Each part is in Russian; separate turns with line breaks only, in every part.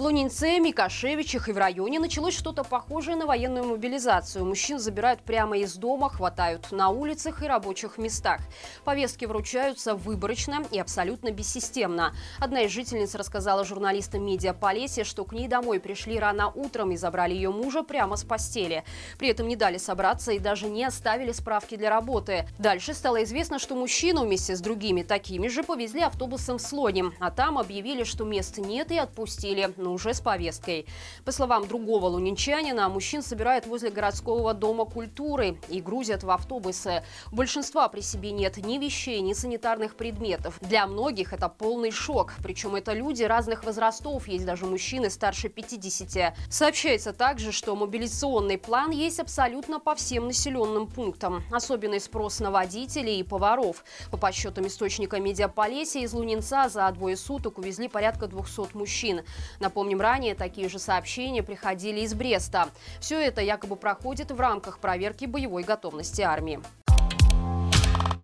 В Лунинце, Микошевичах и в районе началось что-то похожее на военную мобилизацию. Мужчин забирают прямо из дома, хватают на улицах и рабочих местах. Повестки вручаются выборочно и абсолютно бессистемно. Одна из жительниц рассказала журналистам медиа Полесья, что к ней домой пришли рано утром и забрали ее мужа прямо с постели. При этом не дали собраться и даже не оставили справки для работы. Дальше стало известно, что мужчину вместе с другими такими же повезли автобусом в Слоним, а там объявили, что мест нет и отпустили но уже с повесткой. По словам другого лунинчанина, мужчин собирают возле городского дома культуры и грузят в автобусы. Большинства при себе нет ни вещей, ни санитарных предметов. Для многих это полный шок. Причем это люди разных возрастов, есть даже мужчины старше 50. Сообщается также, что мобилизационный план есть абсолютно по всем населенным пунктам. Особенный спрос на водителей и поваров. По подсчетам источника Медиаполесия из Лунинца за двое суток увезли порядка 200 мужчин. На Напомним, ранее такие же сообщения приходили из Бреста. Все это якобы проходит в рамках проверки боевой готовности армии.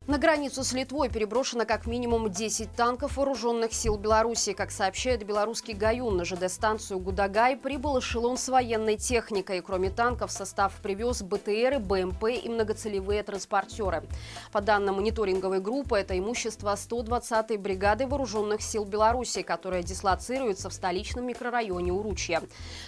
На границу с Литвой переброшено как минимум 10 танков вооруженных сил Беларуси. Как сообщает белорусский ГАЮН, на ЖД-станцию Гудагай прибыл эшелон с военной техникой. Кроме танков, в состав привез БТРы, БМП и многоцелевые транспортеры. По данным мониторинговой группы, это имущество 120-й бригады вооруженных сил Беларуси, которая дислоцируется в столичном микрорайоне Уручья.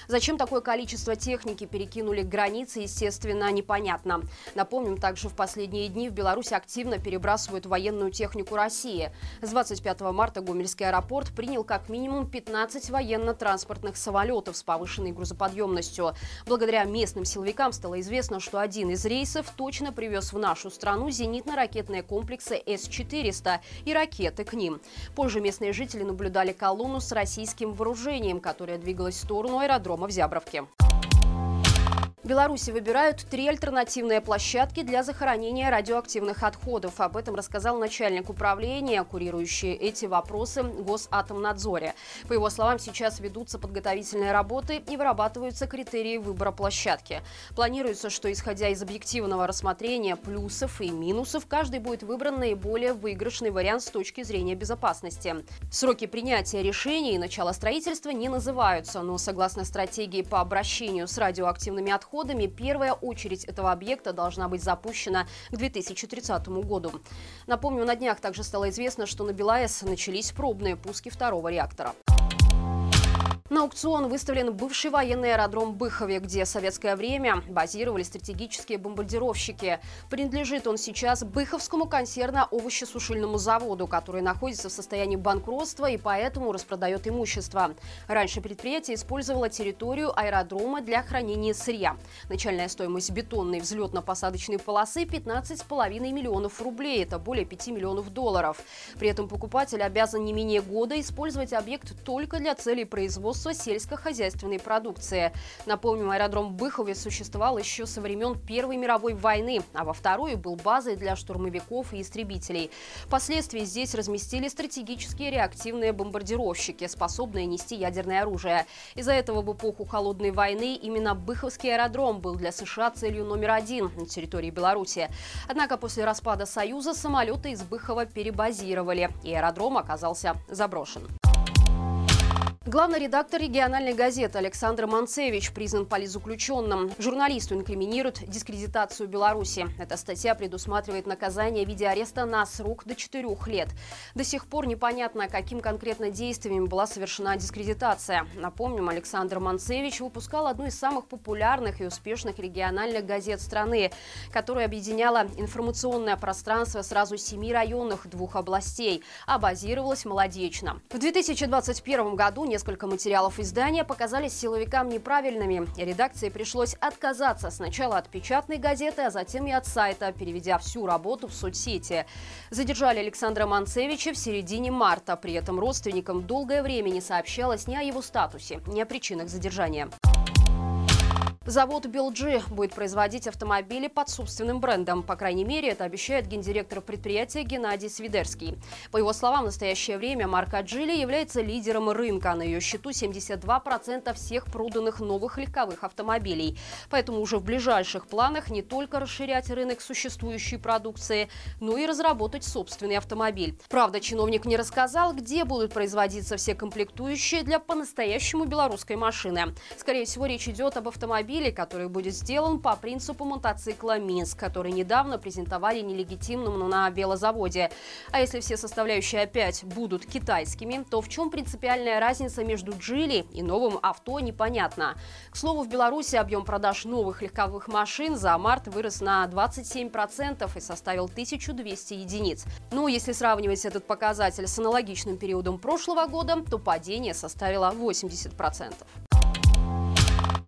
Зачем такое количество техники перекинули к границе, естественно, непонятно. Напомним, также в последние дни в Беларуси активно перебрасывают военную технику России. С 25 марта Гомельский аэропорт принял как минимум 15 военно-транспортных самолетов с повышенной грузоподъемностью. Благодаря местным силовикам стало известно, что один из рейсов точно привез в нашу страну зенитно-ракетные комплексы С-400 и ракеты к ним. Позже местные жители наблюдали колонну с российским вооружением, которая двигалась в сторону аэродрома в Зябровке. Беларуси выбирают три альтернативные площадки для захоронения радиоактивных отходов. Об этом рассказал начальник управления, курирующий эти вопросы Госатомнадзоре. По его словам, сейчас ведутся подготовительные работы и вырабатываются критерии выбора площадки. Планируется, что исходя из объективного рассмотрения плюсов и минусов, каждый будет выбран наиболее выигрышный вариант с точки зрения безопасности. Сроки принятия решений и начала строительства не называются, но согласно стратегии по обращению с радиоактивными отходами, отходами, первая очередь этого объекта должна быть запущена к 2030 году. Напомню, на днях также стало известно, что на БелАЭС начались пробные пуски второго реактора. На аукцион выставлен бывший военный аэродром Быхове, где в советское время базировали стратегические бомбардировщики. Принадлежит он сейчас Быховскому консервно-овощесушильному заводу, который находится в состоянии банкротства и поэтому распродает имущество. Раньше предприятие использовало территорию аэродрома для хранения сырья. Начальная стоимость бетонной взлетно-посадочной полосы 15,5 миллионов рублей. Это более 5 миллионов долларов. При этом покупатель обязан не менее года использовать объект только для целей производства производства сельскохозяйственной продукции. Напомним, аэродром Быхове существовал еще со времен Первой мировой войны, а во вторую был базой для штурмовиков и истребителей. Впоследствии здесь разместили стратегические реактивные бомбардировщики, способные нести ядерное оружие. Из-за этого в эпоху Холодной войны именно Быховский аэродром был для США целью номер один на территории Беларуси. Однако после распада Союза самолеты из Быхова перебазировали, и аэродром оказался заброшен. Главный редактор региональной газеты Александр Манцевич признан политзаключенным. Журналисту инкриминируют дискредитацию Беларуси. Эта статья предусматривает наказание в виде ареста на срок до четырех лет. До сих пор непонятно, каким конкретно действиями была совершена дискредитация. Напомним, Александр Манцевич выпускал одну из самых популярных и успешных региональных газет страны, которая объединяла информационное пространство сразу семи районных двух областей, а базировалась молодечно. В 2021 году Несколько материалов издания показались силовикам неправильными. Редакции пришлось отказаться сначала от печатной газеты, а затем и от сайта, переведя всю работу в соцсети. Задержали Александра Манцевича в середине марта. При этом родственникам долгое время не сообщалось ни о его статусе, ни о причинах задержания. Завод «Билджи» будет производить автомобили под собственным брендом. По крайней мере, это обещает гендиректор предприятия Геннадий Свидерский. По его словам, в настоящее время марка «Джили» является лидером рынка. На ее счету 72% всех проданных новых легковых автомобилей. Поэтому уже в ближайших планах не только расширять рынок существующей продукции, но и разработать собственный автомобиль. Правда, чиновник не рассказал, где будут производиться все комплектующие для по-настоящему белорусской машины. Скорее всего, речь идет об автомобиле автомобилей, который будет сделан по принципу мотоцикла «Минск», который недавно презентовали нелегитимным на велозаводе. А если все составляющие опять будут китайскими, то в чем принципиальная разница между «Джили» и новым авто, непонятно. К слову, в Беларуси объем продаж новых легковых машин за март вырос на 27% и составил 1200 единиц. Ну, если сравнивать этот показатель с аналогичным периодом прошлого года, то падение составило 80%.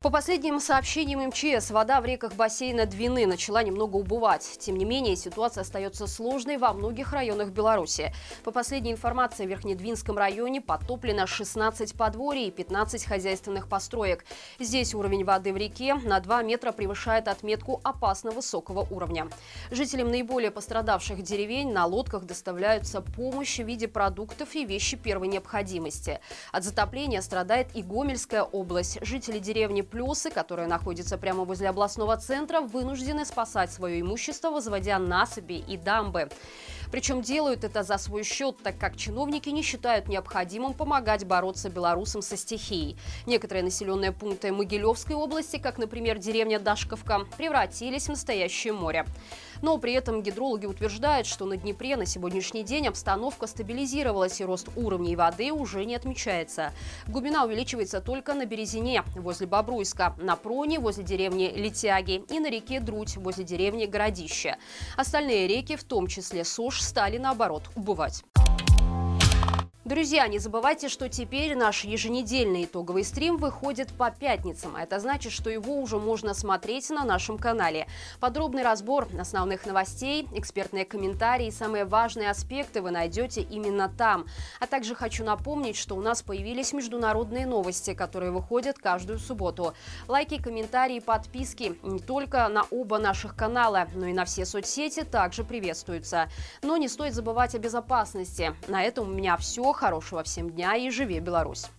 По последним сообщениям МЧС, вода в реках бассейна Двины начала немного убывать. Тем не менее, ситуация остается сложной во многих районах Беларуси. По последней информации, в Верхнедвинском районе потоплено 16 подворий и 15 хозяйственных построек. Здесь уровень воды в реке на 2 метра превышает отметку опасно высокого уровня. Жителям наиболее пострадавших деревень на лодках доставляются помощь в виде продуктов и вещи первой необходимости. От затопления страдает и Гомельская область. Жители деревни Плюсы, которые находятся прямо возле областного центра, вынуждены спасать свое имущество, возводя насыпи и дамбы. Причем делают это за свой счет, так как чиновники не считают необходимым помогать бороться белорусам со стихией. Некоторые населенные пункты Могилевской области, как, например, деревня Дашковка, превратились в настоящее море. Но при этом гидрологи утверждают, что на Днепре на сегодняшний день обстановка стабилизировалась и рост уровней воды уже не отмечается. Глубина увеличивается только на Березине, возле Бобруйска, на Проне, возле деревни Летяги и на реке Друдь, возле деревни Городище. Остальные реки, в том числе Сош, стали наоборот убывать. Друзья, не забывайте, что теперь наш еженедельный итоговый стрим выходит по пятницам. Это значит, что его уже можно смотреть на нашем канале. Подробный разбор основных новостей, экспертные комментарии и самые важные аспекты вы найдете именно там. А также хочу напомнить, что у нас появились международные новости, которые выходят каждую субботу. Лайки, комментарии, подписки не только на оба наших канала, но и на все соцсети также приветствуются. Но не стоит забывать о безопасности. На этом у меня все. Хорошего всем дня и живи Беларусь!